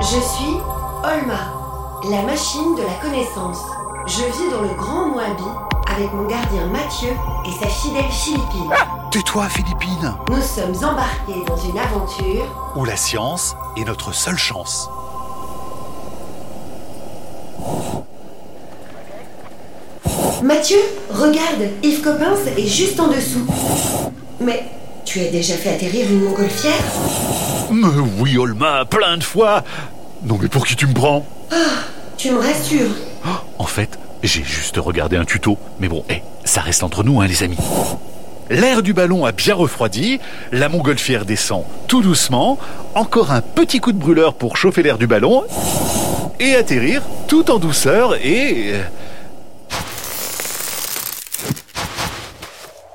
Je suis Olma, la machine de la connaissance. Je vis dans le Grand Moabi avec mon gardien Mathieu et sa fidèle Philippine. Tais-toi, Philippine Nous sommes embarqués dans une aventure Où la science est notre seule chance. Mathieu, regarde, Yves Coppens est juste en dessous. Mais tu as déjà fait atterrir une montgolfière Mais oui, Olma, plein de fois Non mais pour qui tu me prends? Tu me rassures. En fait, j'ai juste regardé un tuto. Mais bon, hé, ça reste entre nous, hein, les amis. L'air du ballon a bien refroidi, la montgolfière descend tout doucement, encore un petit coup de brûleur pour chauffer l'air du ballon, et atterrir tout en douceur et... euh,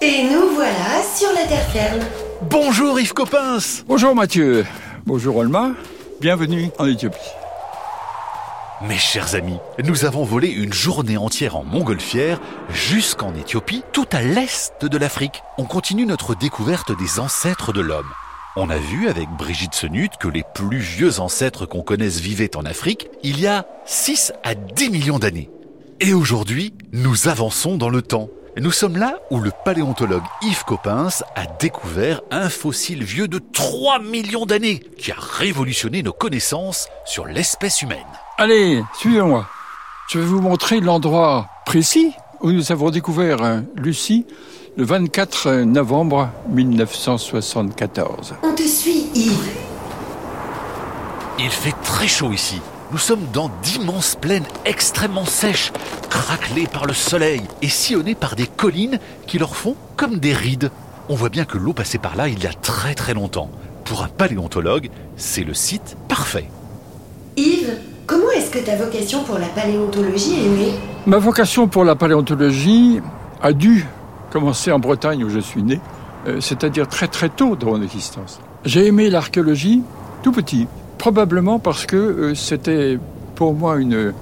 Et nous voilà sur la terre ferme. Bonjour Yves Coppens Bonjour Mathieu, bonjour Olma, bienvenue en Éthiopie. Mes chers amis, nous avons volé une journée entière en montgolfière jusqu'en Éthiopie, tout à l'est de l'Afrique. On continue notre découverte des ancêtres de l'homme. On a vu avec Brigitte Senut que les plus vieux ancêtres qu'on connaisse vivaient en Afrique il y a 6 à 10 millions d'années. Et aujourd'hui, nous avançons dans le temps. Nous sommes là où le paléontologue Yves Coppens a découvert un fossile vieux de 3 millions d'années qui a révolutionné nos connaissances sur l'espèce humaine. Allez, suivez-moi. Je vais vous montrer l'endroit précis où nous avons découvert euh, Lucie le 24 novembre 1974. On te suit, Yves. Il fait très chaud ici. Nous sommes dans d'immenses plaines extrêmement sèches, craquelées par le soleil et sillonnées par des collines qui leur font comme des rides. On voit bien que l'eau passait par là il y a très très longtemps. Pour un paléontologue, c'est le site parfait. Yves, comment est-ce que ta vocation pour la paléontologie est née? Ma vocation pour la paléontologie a dû commencer en Bretagne où je suis né, euh, c'est-à-dire très très tôt dans mon existence. J'ai aimé l'archéologie tout petit, probablement parce que euh, c'était pour moi une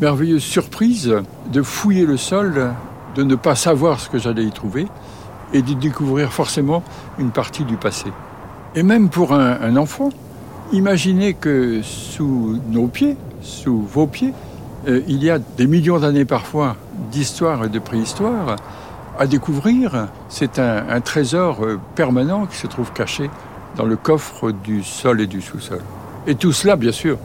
merveilleuse surprise de fouiller le sol, de ne pas savoir ce que j'allais y trouver et de découvrir forcément une partie du passé. Et même pour un, enfant, imaginez que sous nos pieds, sous vos pieds, euh, il y a des millions d'années parfois d'histoire et de préhistoire à découvrir. C'est un, un trésor euh, permanent qui se trouve caché dans le coffre du sol et du sous-sol. Et tout cela, bien sûr,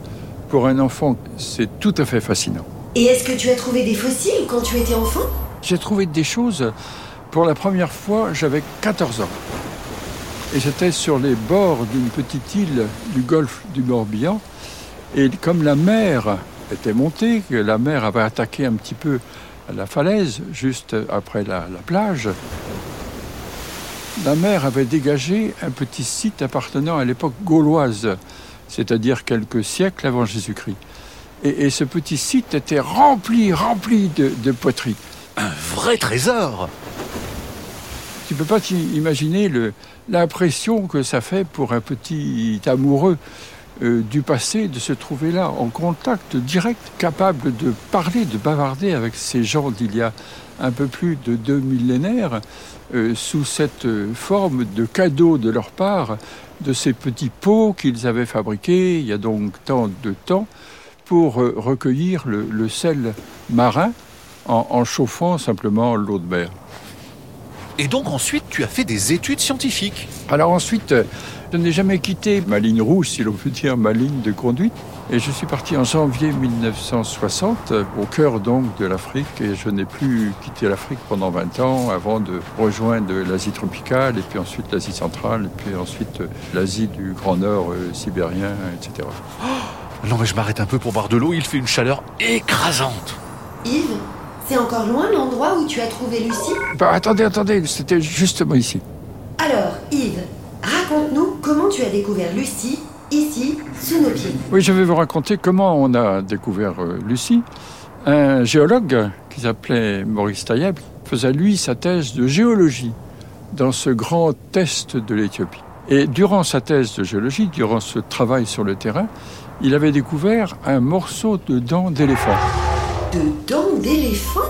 pour un enfant, c'est tout à fait fascinant. Et est-ce que tu as trouvé des fossiles quand tu étais enfant? J'ai trouvé des choses, pour la première fois, j'avais 14 ans. Et j'étais sur les bords d'une petite île du golfe du Morbihan. Et comme la mer était montée, que la mer avait attaqué un petit peu la falaise, juste après la, la plage, la mer avait dégagé un petit site appartenant à l'époque gauloise, c'est-à-dire quelques siècles avant Jésus-Christ. Et, et ce petit site était rempli, rempli de, de poteries. Un vrai trésor Tu peux pas t'imaginer le- l'impression que ça fait pour un petit amoureux euh, du passé de se trouver là, en contact direct, capable de parler, de bavarder avec ces gens d'il y a un peu plus de deux millénaires, euh, sous cette euh, forme de cadeau de leur part, de ces petits pots qu'ils avaient fabriqués il y a donc tant de temps, pour euh, recueillir le, le sel marin en- en chauffant simplement l'eau de mer. Et donc ensuite, tu as fait des études scientifiques. Alors ensuite, je n'ai jamais quitté ma ligne rouge, si l'on peut dire, ma ligne de conduite. Et je suis parti en janvier 1960, euh, au cœur donc de l'Afrique. Et je n'ai plus quitté l'Afrique pendant 20 ans, avant de rejoindre l'Asie tropicale, et puis ensuite l'Asie centrale, et puis ensuite l'Asie du Grand Nord euh, sibérien, etc. Non mais je m'arrête un peu pour boire de l'eau, il fait une chaleur écrasante. Yves, c'est encore loin l'endroit où tu as trouvé Lucie? Bah, attendez, attendez, c'était justement ici. Alors, Yves, raconte-nous comment tu as découvert Lucie, ici, sous nos pieds. Oui, je vais vous raconter comment on a découvert euh, Lucie. Un géologue qui s'appelait Maurice Taïeb faisait lui sa thèse de géologie dans ce grand est de l'Éthiopie. Et durant sa thèse de géologie, durant ce travail sur le terrain, il avait découvert un morceau de dent d'éléphant. De dents d'éléphant?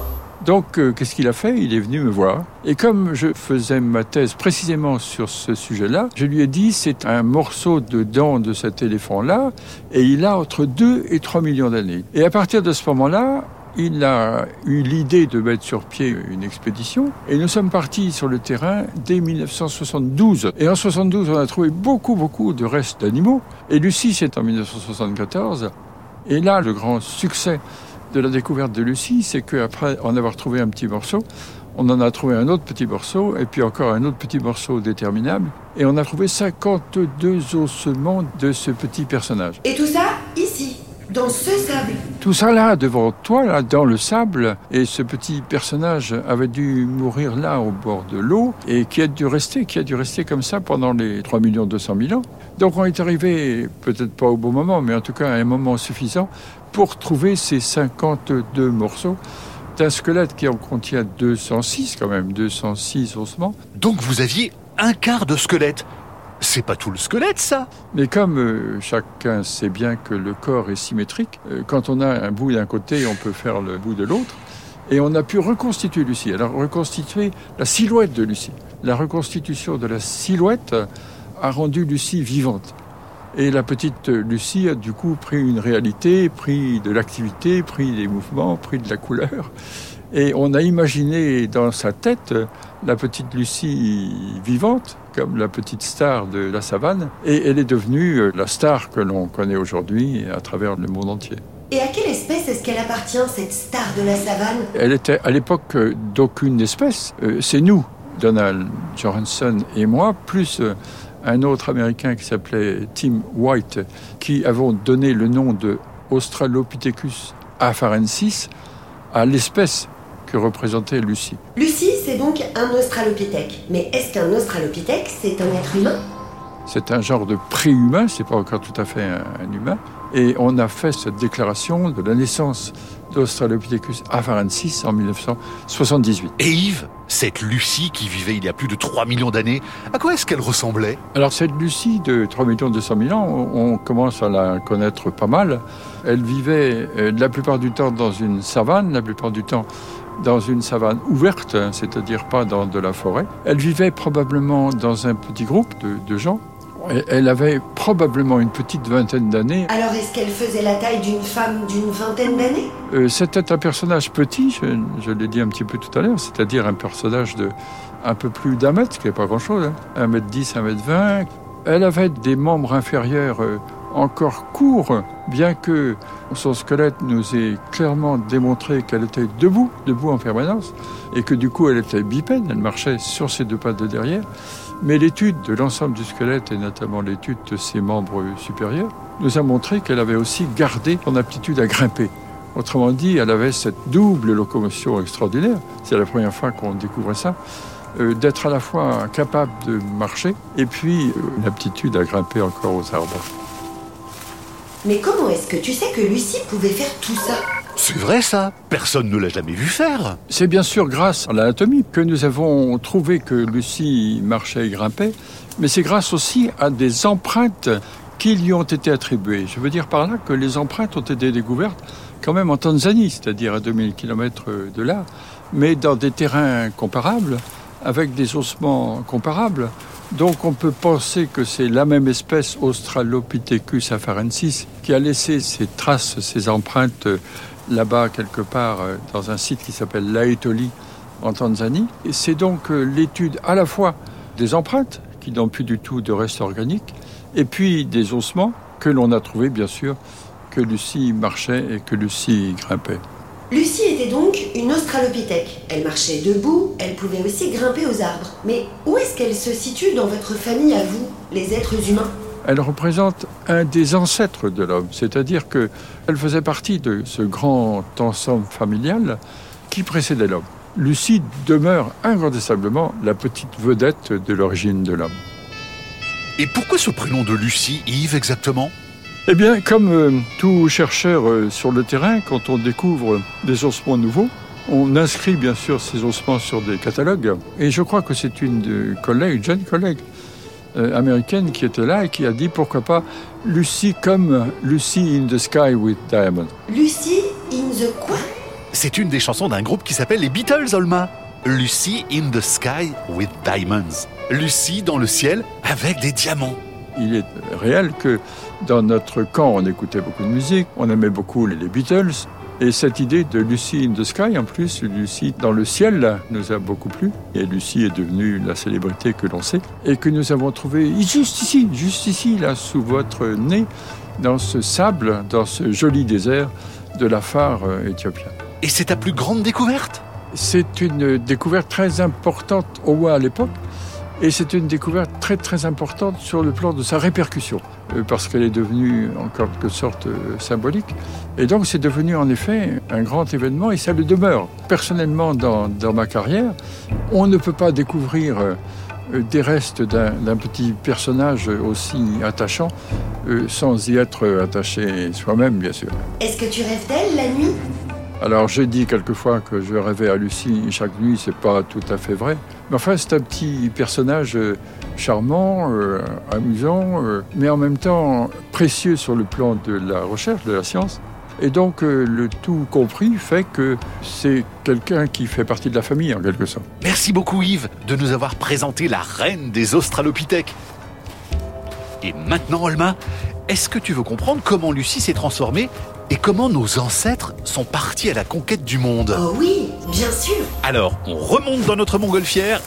Donc, euh, qu'est-ce qu'il a fait? Il est venu me voir. Et comme je faisais ma thèse précisément sur ce sujet-là, je lui ai dit c'est un morceau de dent de cet éléphant-là, et il a entre 2 et 3 millions d'années. Et à partir de ce moment-là, il a eu l'idée de mettre sur pied une expédition et nous sommes partis sur le terrain dès 1972. Et en 72, on a trouvé beaucoup, beaucoup de restes d'animaux. Et Lucie, c'est en 1974. Et là, le grand succès de la découverte de Lucie, c'est qu'après en avoir trouvé un petit morceau, on en a trouvé un autre petit morceau, et puis encore un autre petit morceau déterminable, et on a trouvé 52 ossements de ce petit personnage. Et tout ça, ici, dans ce sable Tout ça là, devant toi, là, dans le sable, et ce petit personnage avait dû mourir là, au bord de l'eau, et qui a dû rester, qui a dû rester comme ça pendant les 3 200 000 ans. Donc on est arrivé, peut-être pas au bon moment, mais en tout cas à un moment suffisant pour trouver ces 52 morceaux d'un squelette qui en contient 206 quand même, 206 ossements. Donc vous aviez un quart de squelette c'est pas tout le squelette, ça Mais comme euh, chacun sait bien que le corps est symétrique, euh, quand on a un bout d'un côté, on peut faire le bout de l'autre. Et on a pu reconstituer Lucie. Alors, reconstituer la silhouette de Lucie. La reconstitution de la silhouette a rendu Lucie vivante. Et la petite Lucie a du coup pris une réalité, pris de l'activité, pris des mouvements, pris de la couleur. Et on a imaginé dans sa tête la petite Lucie vivante, comme la petite star de la savane. Et elle est devenue euh, la star que l'on connaît aujourd'hui à travers le monde entier. Et à quelle espèce est-ce qu'elle appartient, cette star de la savane? Elle était à l'époque euh, d'aucune espèce. Euh, c'est nous, Donald Johansson et moi, plus un autre Américain qui s'appelait Tim White, qui avons donné le nom de Australopithecus afarensis à l'espèce que représentait Lucie. Lucie, c'est donc un australopithèque. Mais est-ce qu'un australopithèque, c'est un être humain? C'est un genre de pré-humain, c'est pas encore tout à fait un, humain. Et on a fait cette déclaration de la naissance d'Australopithecus afarensis en 1978. Et Yves, cette Lucie qui vivait il y a plus de 3 millions d'années, à quoi est-ce qu'elle ressemblait? Alors cette Lucie de 3 millions 200 000 ans, on commence à la connaître pas mal. Elle vivait euh, la plupart du temps dans une savane, la plupart du temps dans une savane ouverte, hein, c'est-à-dire pas dans de la forêt. Elle vivait probablement dans un petit groupe de, gens. Elle avait probablement une petite vingtaine d'années. Alors est-ce qu'elle faisait la taille d'une femme d'une vingtaine d'années? Euh, C'était un personnage petit, je, l'ai dit un petit peu tout à l'heure, c'est-à-dire un personnage de un peu plus d'un mètre, ce qui n'est pas grand-chose, hein. un mètre dix, un mètre vingt. Elle avait des membres inférieurs euh, encore court, bien que son squelette nous ait clairement démontré qu'elle était debout, debout en permanence, et que du coup elle était bipède, elle marchait sur ses deux pattes de derrière. Mais l'étude de l'ensemble du squelette, et notamment l'étude de ses membres supérieurs, nous a montré qu'elle avait aussi gardé son aptitude à grimper. Autrement dit, elle avait cette double locomotion extraordinaire. C'est la première fois qu'on découvre ça. Euh, d'être à la fois capable de marcher et puis euh, une aptitude à grimper encore aux arbres. Mais comment est-ce que tu sais que Lucie pouvait faire tout ça? C'est vrai ça Personne ne l'a jamais vu faire C'est bien sûr grâce à l'anatomie que nous avons trouvé que Lucie marchait et grimpait, mais c'est grâce aussi à des empreintes qui lui ont été attribuées. Je veux dire par là que les empreintes ont été découvertes quand même en Tanzanie, c'est-à-dire à 2000 km de là, mais dans des terrains comparables, avec des ossements comparables. Donc on peut penser que c'est la même espèce Australopithecus afarensis qui a laissé ses traces, ses empreintes là-bas quelque part euh, dans un site qui s'appelle Laetoli en Tanzanie. C'est donc euh, l'étude à la fois des empreintes qui n'ont plus du tout de reste organique et puis des ossements que l'on a trouvé bien sûr que Lucie marchait et que Lucie grimpait. Lucie était donc une australopithèque. Elle marchait debout, elle pouvait aussi grimper aux arbres. Mais où est-ce qu'elle se situe dans votre famille à vous, les êtres humains? Elle représente un des ancêtres de l'homme, c'est-à-dire qu'elle faisait partie de ce grand ensemble familial qui précédait l'homme. Lucie demeure incontestablement la petite vedette de l'origine de l'homme. Et pourquoi ce prénom de Lucie, Yves exactement? Eh bien, comme euh, tout chercheur euh, sur le terrain, quand on découvre des ossements nouveaux, on inscrit bien sûr ces ossements sur des catalogues. Et je crois que c'est une collègue, une jeune collègue américaine qui était là et qui a dit pourquoi pas Lucy comme Lucy in the Sky with Diamond. Lucy in the quoi? C'est une des chansons d'un groupe qui s'appelle les Beatles, Olma. Lucy in the sky with diamonds. Lucie dans le ciel avec des diamants. Il est réel que dans notre camp, on écoutait beaucoup de musique, on aimait beaucoup les Beatles, et cette idée de Lucy in the Sky, en plus, Lucie dans le ciel, là, nous a beaucoup plu. Et Lucie est devenue la célébrité que l'on sait. Et que nous avons trouvé juste ici, juste ici, là, sous votre nez, dans ce sable, dans ce joli désert de la phare euh, éthiopienne. Et c'est ta plus grande découverte? C'est une découverte très importante, au moins à l'époque. Et c'est une découverte très très importante sur le plan de sa répercussion, euh, parce qu'elle est devenue en quelque sorte euh, symbolique. Et donc c'est devenu en effet un grand événement et ça le demeure. Personnellement, dans, dans ma carrière, on ne peut pas découvrir euh, des restes d'un petit personnage aussi attachant sans y être attaché soi-même, bien sûr. Est-ce que tu rêves d'elle la nuit? Alors j'ai dit quelquefois que je rêvais à Lucie chaque nuit, c'est pas tout à fait vrai. Mais enfin c'est un petit personnage euh, charmant, euh, amusant, euh, mais en même temps précieux sur le plan de la recherche, de la science. Et donc le tout compris fait que c'est quelqu'un qui fait partie de la famille en quelque sorte. Merci beaucoup Yves de nous avoir présenté la reine des Australopithèques. Et maintenant Olma, est-ce que tu veux comprendre comment Lucie s'est transformée et comment nos ancêtres sont partis à la conquête du monde. Oh oui, bien sûr. Alors, on remonte dans notre montgolfière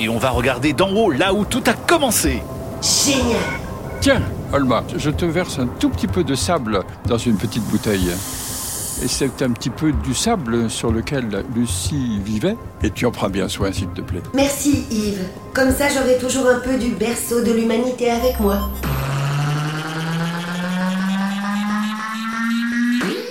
et on va regarder d'en haut là où tout a commencé. Génial. Tiens, Olma, je te verse un tout petit peu de sable dans une petite bouteille. Et c'est un petit peu du sable sur lequel Lucie vivait. Et tu en prends bien soin, s'il te plaît. Merci, Yves. Comme ça, j'aurai toujours un peu du berceau de l'humanité avec moi.